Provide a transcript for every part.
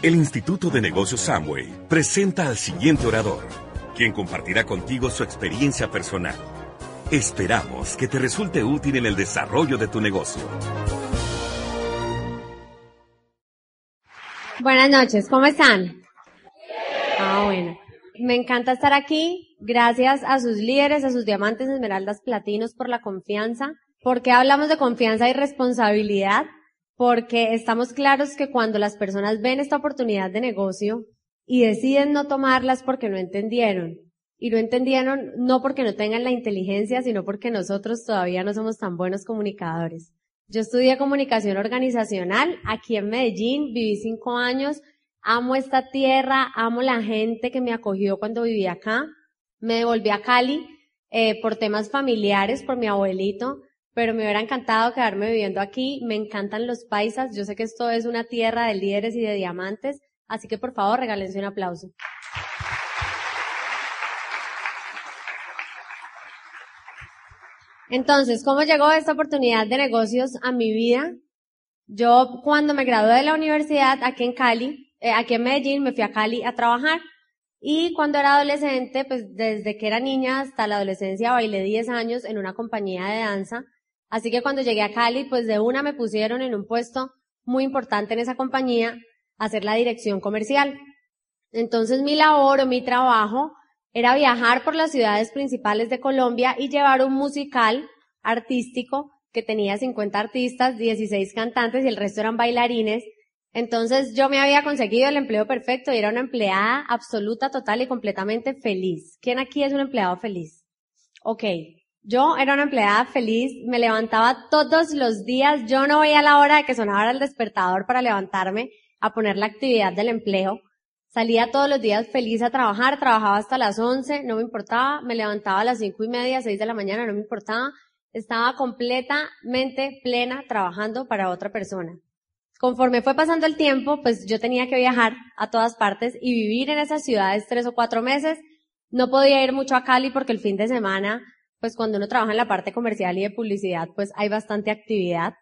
El Instituto de Negocios Samway presenta al siguiente orador, quien compartirá contigo su experiencia personal. Esperamos que te resulte útil en el desarrollo de tu negocio. Buenas noches, ¿cómo están? Ah, bueno. Me encanta estar aquí. Gracias a sus líderes, a sus diamantes, esmeraldas, platinos por la confianza. ¿Por qué hablamos de confianza y responsabilidad? Porque estamos claros que cuando las personas ven esta oportunidad de negocio y deciden no tomarlas porque no entendieron, y no entendieron no porque no tengan la inteligencia, sino porque nosotros todavía no somos tan buenos comunicadores. Yo estudié comunicación organizacional aquí en Medellín, viví cinco años, amo esta tierra, amo la gente que me acogió cuando viví acá, me devolví a Cali eh, por temas familiares, por mi abuelito, pero me hubiera encantado quedarme viviendo aquí. Me encantan los paisas. Yo sé que esto es una tierra de líderes y de diamantes, así que por favor regálense un aplauso. Entonces, ¿cómo llegó esta oportunidad de negocios a mi vida? Yo cuando me gradué de la universidad aquí en Cali, eh, aquí en Medellín, me fui a Cali a trabajar. Y cuando era adolescente, pues desde que era niña hasta la adolescencia bailé 10 años en una compañía de danza Así que cuando llegué a Cali, pues de una me pusieron en un puesto muy importante en esa compañía, hacer la dirección comercial. Entonces mi labor o mi trabajo era viajar por las ciudades principales de Colombia y llevar un musical artístico que tenía 50 artistas, 16 cantantes y el resto eran bailarines. Entonces yo me había conseguido el empleo perfecto y era una empleada absoluta, total y completamente feliz. ¿Quién aquí es un empleado feliz? Ok. Yo era una empleada feliz, me levantaba todos los días, yo no veía la hora de que sonara el despertador para levantarme a poner la actividad del empleo. Salía todos los días feliz a trabajar, trabajaba hasta las 11, no me importaba, me levantaba a las cinco y media, seis de la mañana, no me importaba. Estaba completamente plena trabajando para otra persona. Conforme fue pasando el tiempo, pues yo tenía que viajar a todas partes y vivir en esas ciudades tres o cuatro meses. No podía ir mucho a Cali porque el fin de semana pues cuando uno trabaja en la parte comercial y de publicidad, pues hay bastante actividad,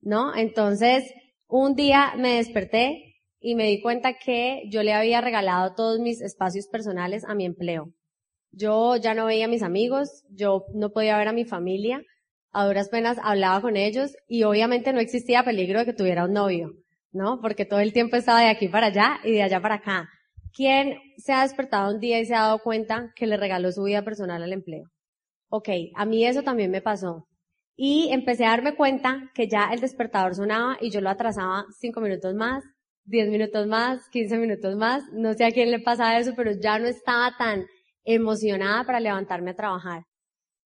¿no? Entonces, un día me desperté y me di cuenta que yo le había regalado todos mis espacios personales a mi empleo. Yo ya no veía a mis amigos, yo no podía ver a mi familia, a duras penas hablaba con ellos y obviamente no existía peligro de que tuviera un novio, ¿no? Porque todo el tiempo estaba de aquí para allá y de allá para acá. ¿Quién se ha despertado un día y se ha dado cuenta que le regaló su vida personal al empleo? Ok, a mí eso también me pasó. Y empecé a darme cuenta que ya el despertador sonaba y yo lo atrasaba cinco minutos más, diez minutos más, quince minutos más. No sé a quién le pasa eso, pero ya no estaba tan emocionada para levantarme a trabajar.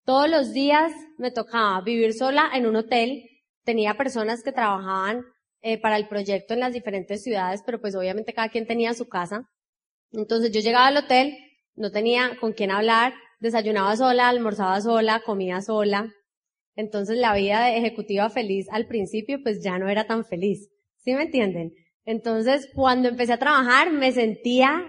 Todos los días me tocaba vivir sola en un hotel. Tenía personas que trabajaban eh, para el proyecto en las diferentes ciudades, pero pues obviamente cada quien tenía su casa. Entonces yo llegaba al hotel, no tenía con quién hablar, desayunaba sola, almorzaba sola, comía sola. Entonces la vida de ejecutiva feliz al principio pues ya no era tan feliz. ¿Sí me entienden? Entonces cuando empecé a trabajar me sentía,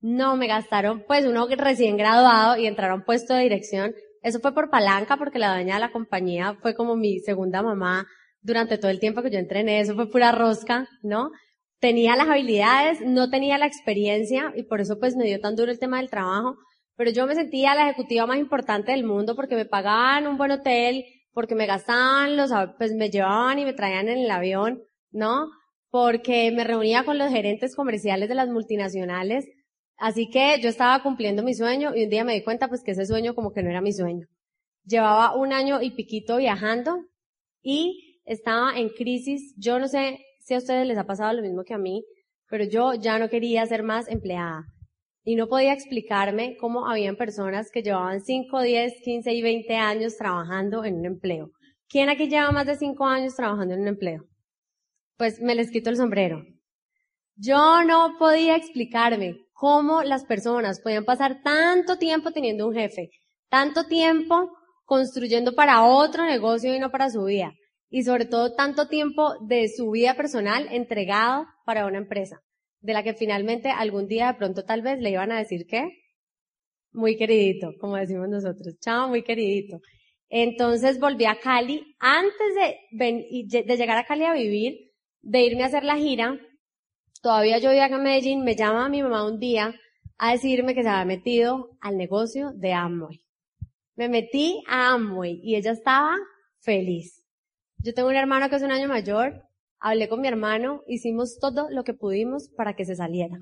no, me gastaron pues uno recién graduado y entraron puesto de dirección. Eso fue por palanca porque la dueña de la compañía fue como mi segunda mamá durante todo el tiempo que yo entrené. Eso fue pura rosca, ¿no? Tenía las habilidades, no tenía la experiencia y por eso pues me dio tan duro el tema del trabajo pero yo me sentía la ejecutiva más importante del mundo porque me pagaban un buen hotel, porque me gastaban los, pues me llevaban y me traían en el avión, ¿no? Porque me reunía con los gerentes comerciales de las multinacionales. Así que yo estaba cumpliendo mi sueño y un día me di cuenta pues que ese sueño como que no era mi sueño. Llevaba un año y piquito viajando y estaba en crisis. Yo no sé si a ustedes les ha pasado lo mismo que a mí, pero yo ya no quería ser más empleada y no podía explicarme cómo habían personas que llevaban 5, 10, 15 y 20 años trabajando en un empleo. ¿Quién aquí lleva más de 5 años trabajando en un empleo? pues me les quito el sombrero. Yo no podía explicarme cómo las personas podían pasar tanto tiempo teniendo un jefe, tanto tiempo construyendo para otro negocio y no para su vida. Y sobre todo tanto tiempo de su vida personal entregado para una empresa, de la que finalmente algún día de pronto tal vez le iban a decir que muy queridito, como decimos nosotros, chao, muy queridito. Entonces volví a Cali, antes de, de llegar a Cali a vivir, de irme a hacer la gira, todavía yo vivía acá en Medellín, me llama mi mamá un día a decirme que se había metido al negocio de Amway. Me metí a Amway y ella estaba feliz. Yo tengo un hermano que es un año mayor, hablé con mi hermano, hicimos todo lo que pudimos para que se saliera.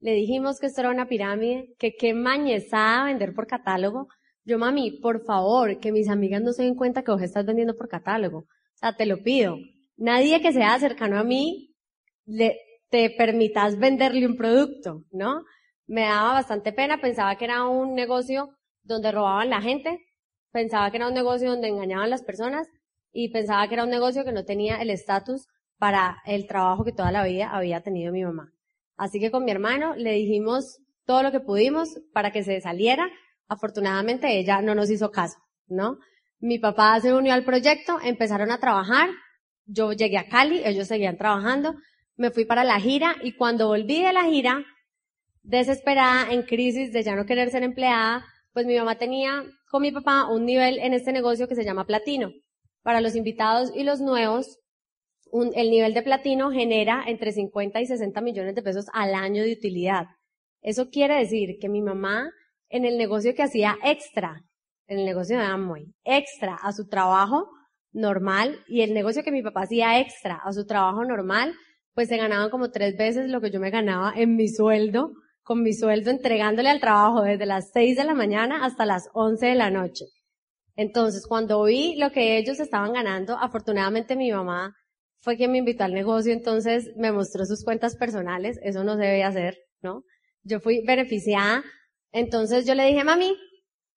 Le dijimos que esto era una pirámide, que qué mañezada vender por catálogo. Yo, mami, por favor, que mis amigas no se den cuenta que vos estás vendiendo por catálogo. O sea, te lo pido. Nadie que sea cercano a mí le, te permitas venderle un producto, ¿no? Me daba bastante pena, pensaba que era un negocio donde robaban la gente, pensaba que era un negocio donde engañaban las personas y pensaba que era un negocio que no tenía el estatus para el trabajo que toda la vida había tenido mi mamá. Así que con mi hermano le dijimos todo lo que pudimos para que se saliera. Afortunadamente ella no nos hizo caso, ¿no? Mi papá se unió al proyecto, empezaron a trabajar, yo llegué a Cali, ellos seguían trabajando, me fui para la gira y cuando volví de la gira, desesperada, en crisis de ya no querer ser empleada, pues mi mamá tenía con mi papá un nivel en este negocio que se llama platino. Para los invitados y los nuevos, el nivel de platino genera entre 50 y 60 millones de pesos al año de utilidad. Eso quiere decir que mi mamá, en el negocio que hacía extra, en el negocio de Amway, extra a su trabajo normal, y el negocio que mi papá hacía extra a su trabajo normal, pues se ganaban como tres veces lo que yo me ganaba en mi sueldo, con mi sueldo entregándole al trabajo desde las 6 de la mañana hasta las 11 de la noche. Entonces, cuando vi lo que ellos estaban ganando, afortunadamente mi mamá fue quien me invitó al negocio, entonces me mostró sus cuentas personales, eso no se debe hacer, ¿no? Yo fui beneficiada, entonces yo le dije, mami,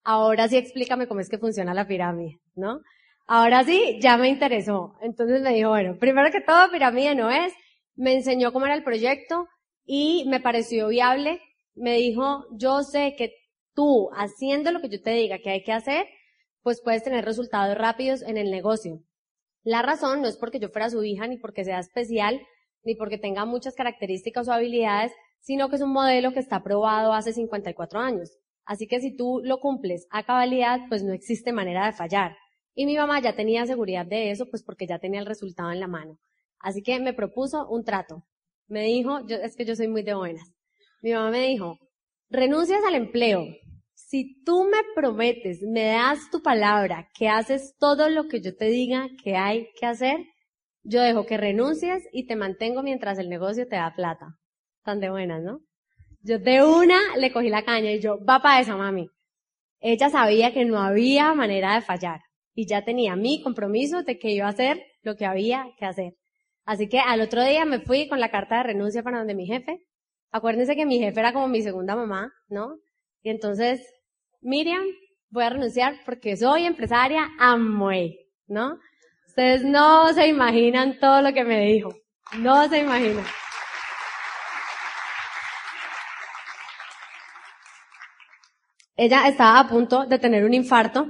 ahora sí explícame cómo es que funciona la pirámide, ¿no? Ahora sí, ya me interesó. Entonces me dijo, bueno, primero que todo, pirámide no es, me enseñó cómo era el proyecto y me pareció viable. Me dijo, yo sé que tú, haciendo lo que yo te diga que hay que hacer, pues puedes tener resultados rápidos en el negocio. La razón no es porque yo fuera su hija, ni porque sea especial, ni porque tenga muchas características o habilidades, sino que es un modelo que está aprobado hace 54 años. Así que si tú lo cumples a cabalidad, pues no existe manera de fallar. Y mi mamá ya tenía seguridad de eso, pues porque ya tenía el resultado en la mano. Así que me propuso un trato. Me dijo, es que yo soy muy de buenas. Mi mamá me dijo, renuncias al empleo, si tú me prometes, me das tu palabra, que haces todo lo que yo te diga que hay que hacer, yo dejo que renuncies y te mantengo mientras el negocio te da plata. Tan de buenas, ¿no? Yo de una le cogí la caña y yo, va para esa mami. Ella sabía que no había manera de fallar y ya tenía mi compromiso de que iba a hacer lo que había que hacer. Así que al otro día me fui con la carta de renuncia para donde mi jefe. Acuérdense que mi jefe era como mi segunda mamá, ¿no? Y entonces Miriam, voy a renunciar porque soy empresaria Amway, ¿no? Ustedes no se imaginan todo lo que me dijo. No se imaginan. Ella estaba a punto de tener un infarto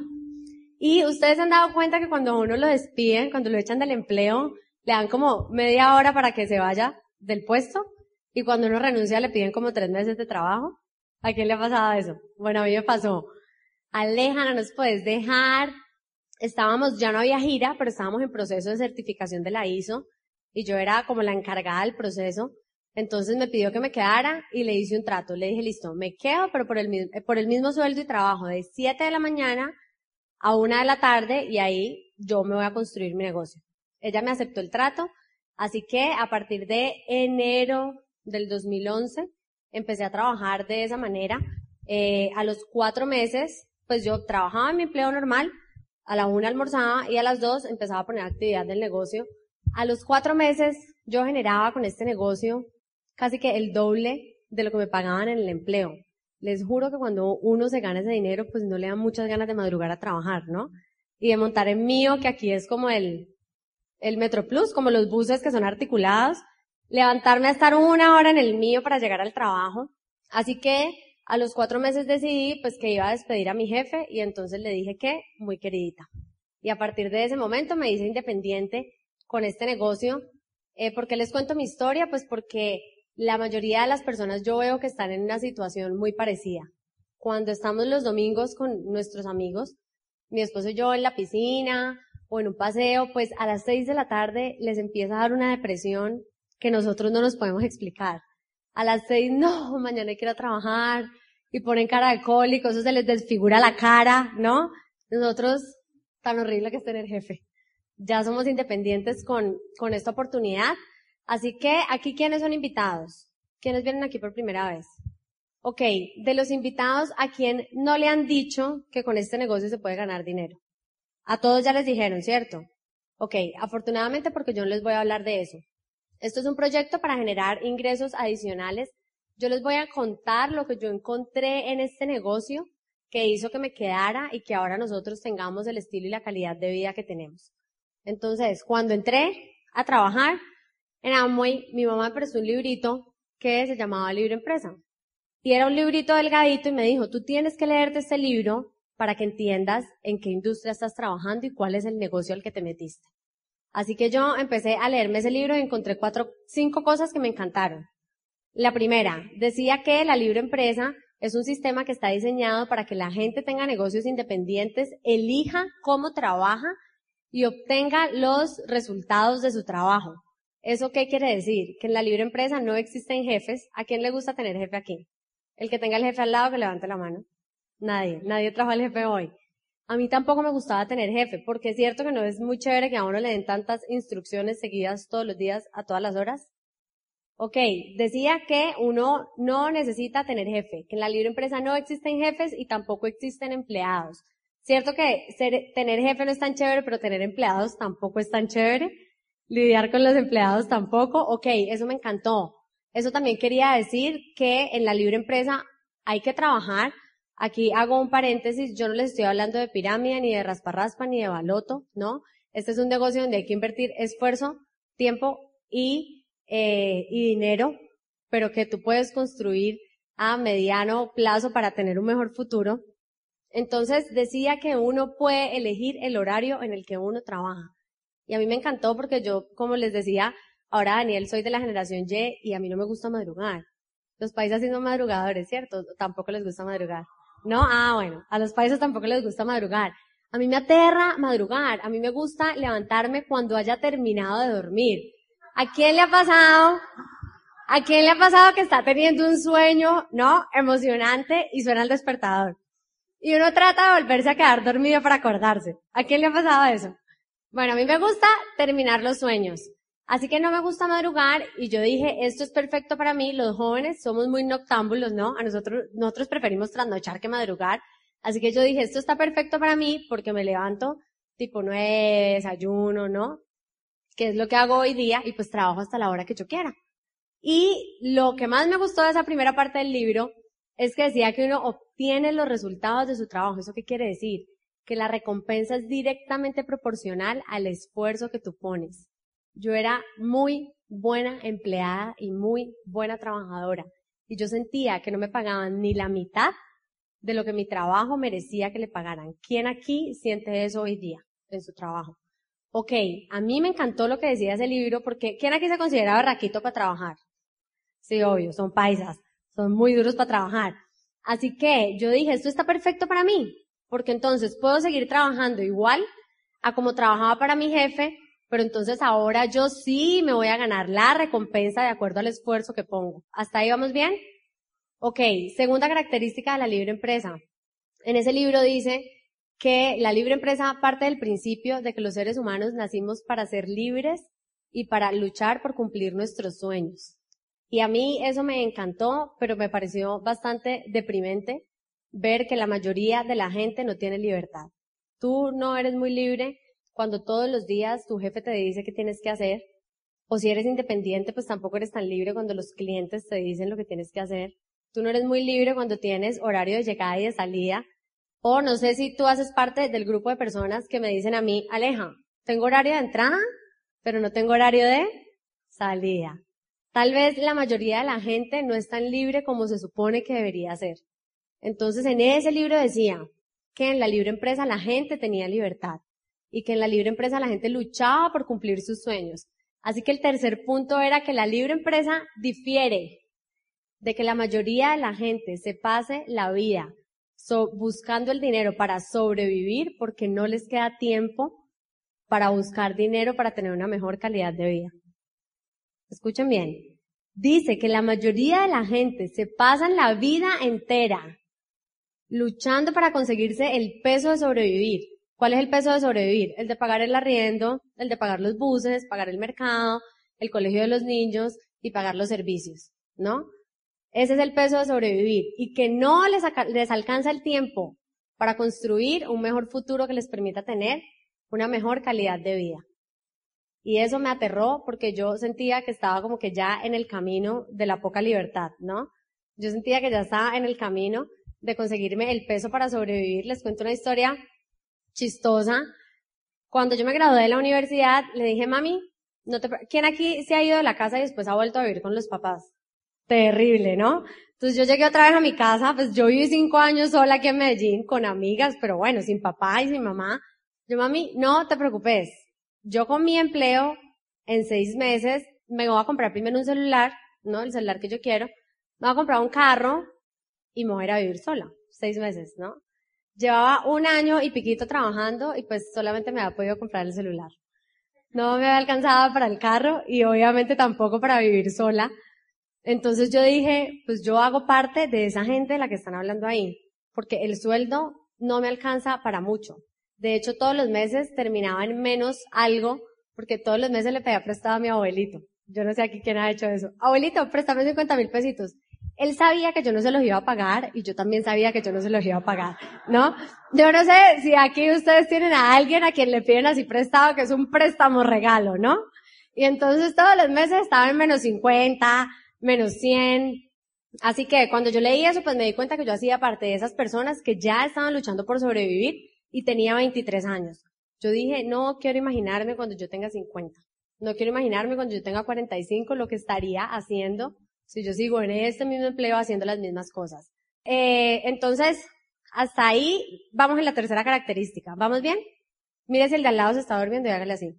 y ustedes han dado cuenta que cuando uno lo despiden, cuando lo echan del empleo, le dan como media hora para que se vaya del puesto y cuando uno renuncia le piden como tres meses de trabajo. ¿A quién le ha pasado eso? Bueno, a mí me pasó. Aleja, no nos puedes dejar. Estábamos, ya no había gira, pero estábamos en proceso de certificación de la ISO y yo era como la encargada del proceso. Entonces me pidió que me quedara y le hice un trato. Le dije, listo, me quedo, pero por el, por el mismo sueldo y trabajo de 7 de la mañana a 1 de la tarde y ahí yo me voy a construir mi negocio. Ella me aceptó el trato, así que a partir de enero del 2011 empecé a trabajar de esa manera. Eh, a los cuatro meses, pues yo trabajaba en mi empleo normal, a la una almorzaba y a las dos empezaba a poner actividad del negocio. A los cuatro meses yo generaba con este negocio casi que el doble de lo que me pagaban en el empleo. Les juro que cuando uno se gana ese dinero, pues no le dan muchas ganas de madrugar a trabajar, ¿no? Y de montar en mío, que aquí es como el, el Metro Plus, como los buses que son articulados, levantarme a estar una hora en el mío para llegar al trabajo. Así que a los cuatro meses decidí pues que iba a despedir a mi jefe y entonces le dije que muy queridita. Y a partir de ese momento me hice independiente con este negocio. Eh, ¿Por qué les cuento mi historia? Pues porque la mayoría de las personas yo veo que están en una situación muy parecida. Cuando estamos los domingos con nuestros amigos, mi esposo y yo en la piscina o en un paseo, pues a las seis de la tarde les empieza a dar una depresión que nosotros no nos podemos explicar. A las seis, no, mañana a trabajar y ponen cara de alcohólico, eso se les desfigura la cara, ¿no? Nosotros, tan horrible que es tener jefe. Ya somos independientes con, con esta oportunidad. Así que aquí, ¿quiénes son invitados? ¿Quiénes vienen aquí por primera vez? Ok, de los invitados, ¿a quién no le han dicho que con este negocio se puede ganar dinero? A todos ya les dijeron, ¿cierto? Ok, afortunadamente porque yo no les voy a hablar de eso. Esto es un proyecto para generar ingresos adicionales. Yo les voy a contar lo que yo encontré en este negocio que hizo que me quedara y que ahora nosotros tengamos el estilo y la calidad de vida que tenemos. Entonces, cuando entré a trabajar en Amway, mi mamá me prestó un librito que se llamaba Libre Empresa. Y era un librito delgadito y me dijo, tú tienes que leerte este libro para que entiendas en qué industria estás trabajando y cuál es el negocio al que te metiste. Así que yo empecé a leerme ese libro y encontré cuatro, cinco cosas que me encantaron. La primera, decía que la libre empresa es un sistema que está diseñado para que la gente tenga negocios independientes, elija cómo trabaja y obtenga los resultados de su trabajo. ¿Eso qué quiere decir? Que en la libre empresa no existen jefes. ¿A quién le gusta tener jefe aquí? El que tenga el jefe al lado que levante la mano. Nadie, nadie trajo al jefe hoy. A mí tampoco me gustaba tener jefe, porque es cierto que no es muy chévere que a uno le den tantas instrucciones seguidas todos los días a todas las horas. Ok, decía que uno no necesita tener jefe, que en la libre empresa no existen jefes y tampoco existen empleados. Cierto que tener jefe no es tan chévere, pero tener empleados tampoco es tan chévere. Lidiar con los empleados tampoco. Ok, eso me encantó. Eso también quería decir que en la libre empresa hay que trabajar, Aquí hago un paréntesis, yo no les estoy hablando de pirámide, ni de raspa-raspa, ni de baloto, ¿no? Este es un negocio donde hay que invertir esfuerzo, tiempo y, eh, y dinero, pero que tú puedes construir a mediano plazo para tener un mejor futuro. Entonces decía que uno puede elegir el horario en el que uno trabaja. Y a mí me encantó porque yo, como les decía, ahora Daniel, soy de la generación Y y a mí no me gusta madrugar. Los países son madrugadores, ¿cierto? Tampoco les gusta madrugar. ¿No? Ah, bueno, a los países tampoco les gusta madrugar. A mí me aterra madrugar, a mí me gusta levantarme cuando haya terminado de dormir. ¿A quién le ha pasado? ¿A quién le ha pasado que está teniendo un sueño, no? Emocionante y suena el despertador. Y uno trata de volverse a quedar dormido para acordarse. ¿A quién le ha pasado eso? Bueno, a mí me gusta terminar los sueños. Así que no me gusta madrugar y yo dije, esto es perfecto para mí, los jóvenes somos muy noctámbulos, ¿no? A nosotros, nosotros preferimos trasnochar que madrugar. Así que yo dije, esto está perfecto para mí porque me levanto tipo nueve, desayuno, ¿no? Que es lo que hago hoy día y pues trabajo hasta la hora que yo quiera. Y lo que más me gustó de esa primera parte del libro es que decía que uno obtiene los resultados de su trabajo. ¿Eso qué quiere decir? Que la recompensa es directamente proporcional al esfuerzo que tú pones. Yo era muy buena empleada y muy buena trabajadora. Y yo sentía que no me pagaban ni la mitad de lo que mi trabajo merecía que le pagaran. ¿Quién aquí siente eso hoy día en su trabajo? Ok, a mí me encantó lo que decía ese libro porque ¿quién aquí se considera barraquito para trabajar? Sí, obvio, son paisas, son muy duros para trabajar. Así que yo dije, esto está perfecto para mí, porque entonces puedo seguir trabajando igual a como trabajaba para mi jefe, pero entonces ahora yo sí me voy a ganar la recompensa de acuerdo al esfuerzo que pongo. ¿Hasta ahí vamos bien? Ok, segunda característica de la libre empresa. En ese libro dice que la libre empresa parte del principio de que los seres humanos nacimos para ser libres y para luchar por cumplir nuestros sueños. Y a mí eso me encantó, pero me pareció bastante deprimente ver que la mayoría de la gente no tiene libertad. Tú no eres muy libre cuando todos los días tu jefe te dice qué tienes que hacer, o si eres independiente, pues tampoco eres tan libre cuando los clientes te dicen lo que tienes que hacer. Tú no eres muy libre cuando tienes horario de llegada y de salida. O no sé si tú haces parte del grupo de personas que me dicen a mí, Aleja, tengo horario de entrada pero no tengo horario de salida. Tal vez la mayoría de la gente no es tan libre como se supone que debería ser. Entonces, en ese libro decía que en la libre empresa la gente tenía libertad y que en la libre empresa la gente luchaba por cumplir sus sueños. Así que el tercer punto era que la libre empresa difiere de que la mayoría de la gente se pase la vida buscando el dinero para sobrevivir porque no les queda tiempo para buscar dinero para tener una mejor calidad de vida. Escuchen bien. Dice que la mayoría de la gente se pasan la vida entera luchando para conseguirse el peso de sobrevivir. ¿Cuál es el peso de sobrevivir? El de pagar el arriendo, el de pagar los buses, pagar el mercado, el colegio de los niños y pagar los servicios, ¿no? Ese es el peso de sobrevivir y que no les, alcanza el tiempo para construir un mejor futuro que les permita tener una mejor calidad de vida. Y eso me aterró porque yo sentía que estaba como que ya en el camino de la poca libertad, ¿no? Yo sentía que ya estaba en el camino de conseguirme el peso para sobrevivir. Les cuento una historia chistosa. Cuando yo me gradué de la universidad, le dije, mami, no te, ¿quién aquí se ha ido de la casa y después ha vuelto a vivir con los papás? Terrible, ¿no? Entonces yo llegué otra vez a mi casa, pues yo viví cinco años sola aquí en Medellín con amigas, pero bueno, sin papá y sin mamá. Yo, mami, no te preocupes, yo con mi empleo, en seis meses, me voy a comprar primero un celular, ¿no? El celular que yo quiero. Me voy a comprar un carro y me voy a ir a vivir sola. Seis meses, ¿no? Llevaba un año y piquito trabajando y pues solamente me había podido comprar el celular. No me había alcanzado para el carro y obviamente tampoco para vivir sola. Entonces yo dije, pues yo hago parte de esa gente de la que están hablando ahí, porque el sueldo no me alcanza para mucho. De hecho, todos los meses terminaba en menos algo, porque todos los meses le pedía prestado a mi abuelito. Yo no sé aquí quién ha hecho eso. Abuelito, préstame 50 mil pesitos. Él sabía que yo no se los iba a pagar y yo también sabía que yo no se los iba a pagar, ¿no? Yo no sé si aquí ustedes tienen a alguien a quien le piden así prestado, que es un préstamo regalo, ¿no? Y entonces todos los meses estaba en menos 50, menos 100. Así que cuando yo leí eso, pues me di cuenta que yo hacía parte de esas personas que ya estaban luchando por sobrevivir y tenía 23 años. Yo dije, no quiero imaginarme cuando yo tenga 50. No quiero imaginarme cuando yo tenga 45 lo que estaría haciendo si yo sigo en este mismo empleo haciendo las mismas cosas. Eh, entonces, hasta ahí vamos en la tercera característica. ¿Vamos bien? Mire si el de al lado se está durmiendo y hágale así.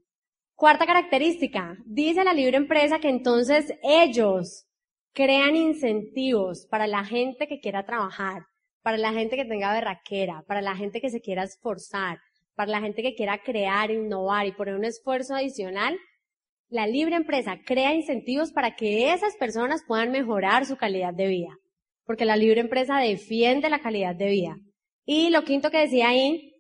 Cuarta característica. Dice la libre empresa que entonces ellos crean incentivos para la gente que quiera trabajar, para la gente que tenga berraquera, para la gente que se quiera esforzar, para la gente que quiera crear, innovar y poner un esfuerzo adicional, la libre empresa crea incentivos para que esas personas puedan mejorar su calidad de vida. Porque la libre empresa defiende la calidad de vida. Y lo quinto que decía ahí,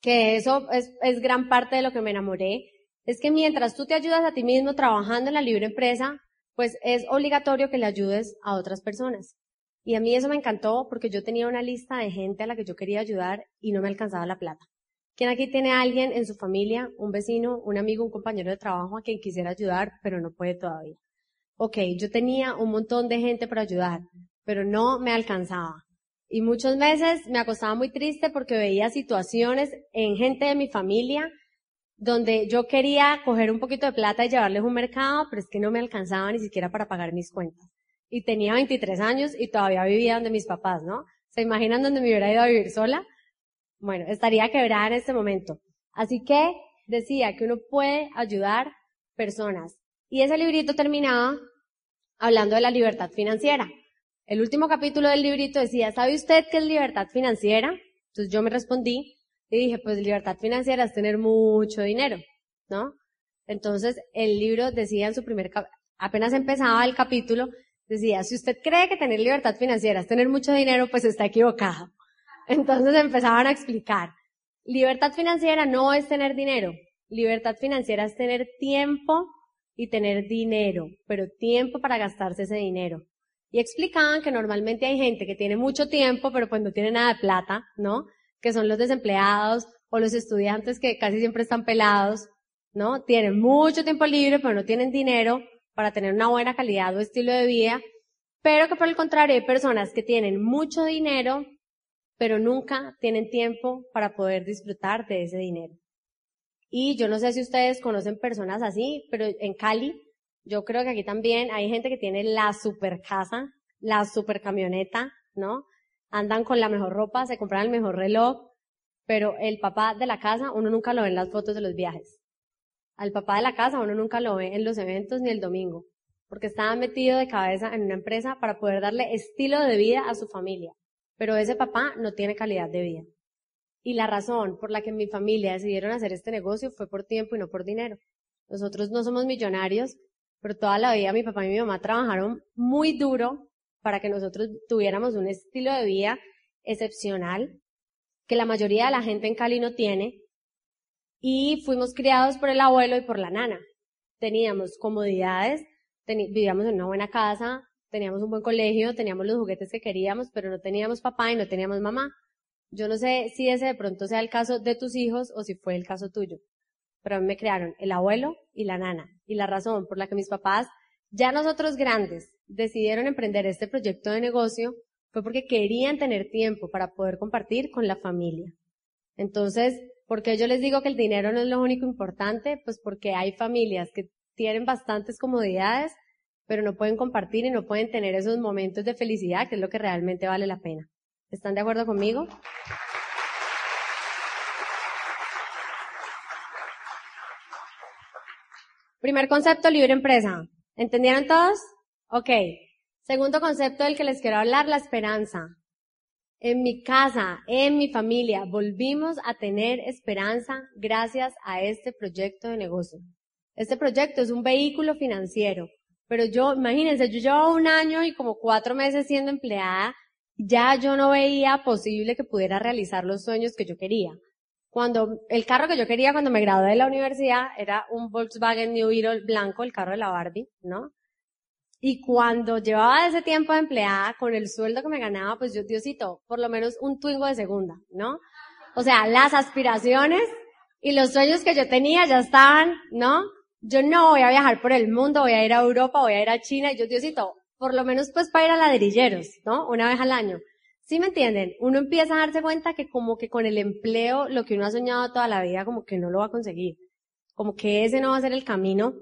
que eso es, es gran parte de lo que me enamoré, es que mientras tú te ayudas a ti mismo trabajando en la libre empresa, pues es obligatorio que le ayudes a otras personas. Y a mí eso me encantó porque yo tenía una lista de gente a la que yo quería ayudar y no me alcanzaba la plata. ¿Quién aquí tiene alguien en su familia, un vecino, un amigo, un compañero de trabajo a quien quisiera ayudar, pero no puede todavía? Ok, yo tenía un montón de gente para ayudar, pero no me alcanzaba. Y muchos meses me acostaba muy triste porque veía situaciones en gente de mi familia donde yo quería coger un poquito de plata y llevarles un mercado, pero es que no me alcanzaba ni siquiera para pagar mis cuentas y tenía 23 años y todavía vivía donde mis papás, ¿no? ¿Se imaginan donde me hubiera ido a vivir sola? Bueno, estaría quebrada en este momento. Así que decía que uno puede ayudar personas. Y ese librito terminaba hablando de la libertad financiera. El último capítulo del librito decía, ¿sabe usted qué es libertad financiera? Entonces yo me respondí y dije, pues libertad financiera es tener mucho dinero, ¿no? Entonces el libro decía en su primer, apenas empezaba el capítulo, decía, si usted cree que tener libertad financiera es tener mucho dinero, pues está equivocado. Entonces empezaban a explicar, libertad financiera no es tener dinero, libertad financiera es tener tiempo y tener dinero, pero tiempo para gastarse ese dinero. Y explicaban que normalmente hay gente que tiene mucho tiempo, pero pues no tiene nada de plata, ¿no? Que son los desempleados o los estudiantes que casi siempre están pelados, ¿no? Tienen mucho tiempo libre, pero no tienen dinero para tener una buena calidad o estilo de vida, pero que por el contrario hay personas que tienen mucho dinero, pero nunca tienen tiempo para poder disfrutar de ese dinero. Y yo no sé si ustedes conocen personas así, pero en Cali, yo creo que aquí también hay gente que tiene la super casa, la super camioneta, ¿no? Andan con la mejor ropa, se compran el mejor reloj, pero el papá de la casa uno nunca lo ve en las fotos de los viajes. Al papá de la casa uno nunca lo ve en los eventos ni el domingo, porque estaba metido de cabeza en una empresa para poder darle estilo de vida a su familia. Pero ese papá no tiene calidad de vida. Y la razón por la que mi familia decidieron hacer este negocio fue por tiempo y no por dinero. Nosotros no somos millonarios, pero toda la vida mi papá y mi mamá trabajaron muy duro para que nosotros tuviéramos un estilo de vida excepcional que la mayoría de la gente en Cali no tiene. Y fuimos criados por el abuelo y por la nana. Teníamos comodidades, vivíamos en una buena casa, teníamos un buen colegio, teníamos los juguetes que queríamos, pero no teníamos papá y no teníamos mamá. Yo no sé si ese de pronto sea el caso de tus hijos o si fue el caso tuyo, pero a mí me crearon el abuelo y la nana. Y la razón por la que mis papás, ya nosotros grandes, decidieron emprender este proyecto de negocio fue porque querían tener tiempo para poder compartir con la familia. Entonces, ¿por qué yo les digo que el dinero no es lo único importante? Pues porque hay familias que tienen bastantes comodidades, pero no pueden compartir y no pueden tener esos momentos de felicidad, que es lo que realmente vale la pena. ¿Están de acuerdo conmigo? Primer concepto, libre empresa. ¿Entendieron todos? Ok. Segundo concepto del que les quiero hablar, la esperanza. En mi casa, en mi familia, volvimos a tener esperanza gracias a este proyecto de negocio. Este proyecto es un vehículo financiero, pero yo, imagínense, yo llevo un año y como cuatro meses siendo empleada ya yo no veía posible que pudiera realizar los sueños que yo quería. Cuando, el carro que yo quería cuando me gradué de la universidad era un Volkswagen New Beetle blanco, el carro de la Barbie, ¿no? Y cuando llevaba ese tiempo de empleada, con el sueldo que me ganaba, pues yo, Diosito, por lo menos un Twingo de segunda, ¿no? O sea, las aspiraciones y los sueños que yo tenía ya estaban, ¿no? Yo no voy a viajar por el mundo, voy a ir a Europa, voy a ir a China, y yo, Diosito, por lo menos pues para ir a ladrilleros, ¿no? Una vez al año. ¿Sí me entienden? Uno empieza a darse cuenta que como que con el empleo, lo que uno ha soñado toda la vida, como que no lo va a conseguir. Como que ese no va a ser el camino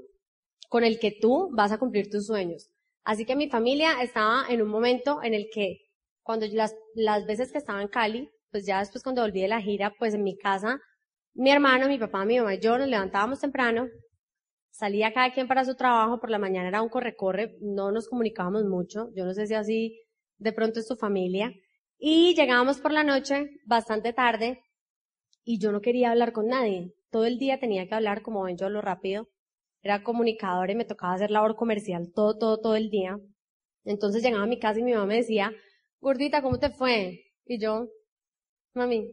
con el que tú vas a cumplir tus sueños. Así que mi familia estaba en un momento en el que cuando las, las veces que estaba en Cali, pues ya después cuando volví de la gira, pues en mi casa, mi hermano, mi papá, mi mamá y yo nos levantábamos temprano, salía cada quien para su trabajo, por la mañana era un corre-corre, no nos comunicábamos mucho, yo no sé si así de pronto es tu familia, y llegábamos por la noche bastante tarde y yo no quería hablar con nadie, todo el día tenía que hablar, como ven yo lo rápido, era comunicador y me tocaba hacer labor comercial todo, todo, todo el día. Entonces llegaba a mi casa y mi mamá me decía, gordita, ¿cómo te fue? Y yo, mami,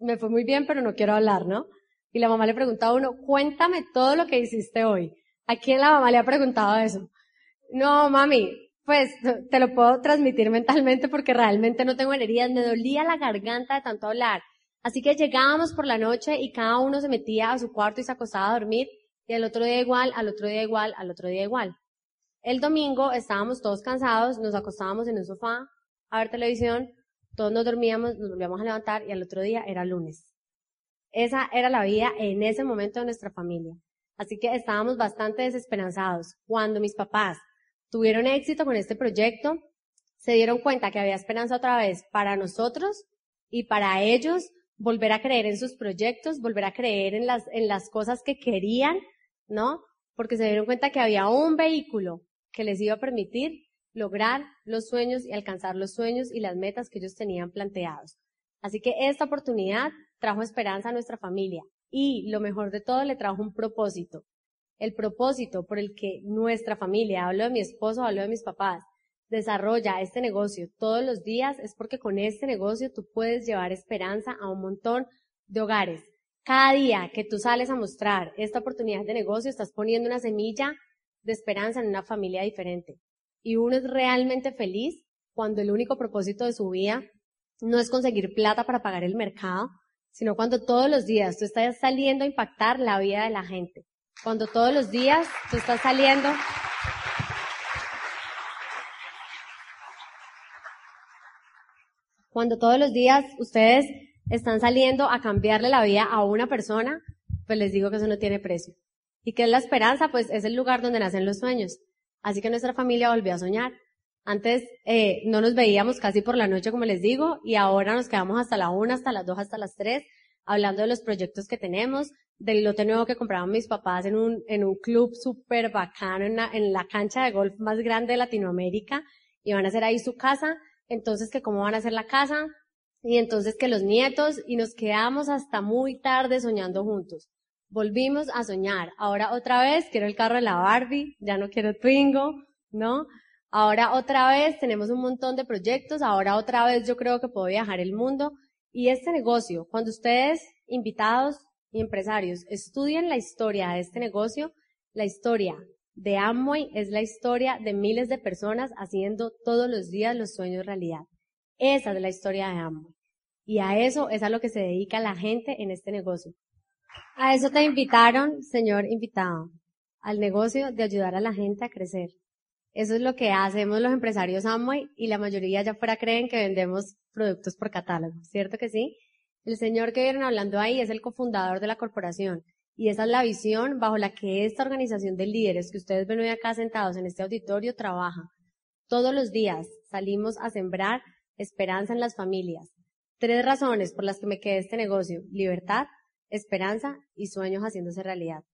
me fue muy bien, pero no quiero hablar, ¿no? Y la mamá le preguntaba a uno, cuéntame todo lo que hiciste hoy. ¿A quién la mamá le ha preguntado eso? No, mami, pues te lo puedo transmitir mentalmente porque realmente no tengo heridas, me dolía la garganta de tanto hablar. Así que llegábamos por la noche y cada uno se metía a su cuarto y se acostaba a dormir y al otro día igual, al otro día igual, al otro día igual. El domingo estábamos todos cansados, nos acostábamos en un sofá a ver televisión, todos nos dormíamos, nos volvíamos a levantar y al otro día era lunes. Esa era la vida en ese momento de nuestra familia. Así que estábamos bastante desesperanzados. Cuando mis papás tuvieron éxito con este proyecto, se dieron cuenta que había esperanza otra vez para nosotros y para ellos volver a creer en sus proyectos, volver a creer en las, en las cosas que querían, ¿no? Porque se dieron cuenta que había un vehículo que les iba a permitir lograr los sueños y alcanzar los sueños y las metas que ellos tenían planteados. Así que esta oportunidad trajo esperanza a nuestra familia y lo mejor de todo le trajo un propósito. El propósito por el que nuestra familia, hablo de mi esposo, hablo de mis papás, desarrolla este negocio todos los días es porque con este negocio tú puedes llevar esperanza a un montón de hogares. Cada día que tú sales a mostrar esta oportunidad de negocio, estás poniendo una semilla de esperanza en una familia diferente. Y uno es realmente feliz cuando el único propósito de su vida no es conseguir plata para pagar el mercado, sino cuando todos los días tú estás saliendo a impactar la vida de la gente. Cuando todos los días tú estás saliendo cuando todos los días ustedes están saliendo a cambiarle la vida a una persona, pues les digo que eso no tiene precio. ¿Y qué es la esperanza? Pues es el lugar donde nacen los sueños. Así que nuestra familia volvió a soñar. Antes eh, no nos veíamos casi por la noche, como les digo, y ahora nos quedamos hasta la una, hasta las dos, hasta las tres, hablando de los proyectos que tenemos, del lote nuevo que compraron mis papás en un, en un club súper bacano, en, en la cancha de golf más grande de Latinoamérica, y van a hacer ahí su casa, entonces que cómo van a hacer la casa, y entonces que los nietos, y nos quedamos hasta muy tarde soñando juntos. Volvimos a soñar. Ahora otra vez quiero el carro de la Barbie, ya no quiero Twingo, ¿no? Ahora otra vez tenemos un montón de proyectos, ahora otra vez yo creo que puedo viajar el mundo. Y este negocio, cuando ustedes, invitados y empresarios, estudien la historia de este negocio, la historia de Amway es la historia de miles de personas haciendo todos los días los sueños realidad. Esa es la historia de Amway. Y a eso es a lo que se dedica la gente en este negocio. A eso te invitaron, señor invitado, al negocio de ayudar a la gente a crecer. Eso es lo que hacemos los empresarios Amway y la mayoría ya fuera creen que vendemos productos por catálogo, ¿cierto que sí? El señor que vieron hablando ahí es el cofundador de la corporación y esa es la visión bajo la que esta organización de líderes que ustedes ven hoy acá sentados en este auditorio trabaja. Todos los días salimos a sembrar esperanza en las familias. Tres razones por las que me quedé este negocio. Libertad, esperanza y sueños haciéndose realidad.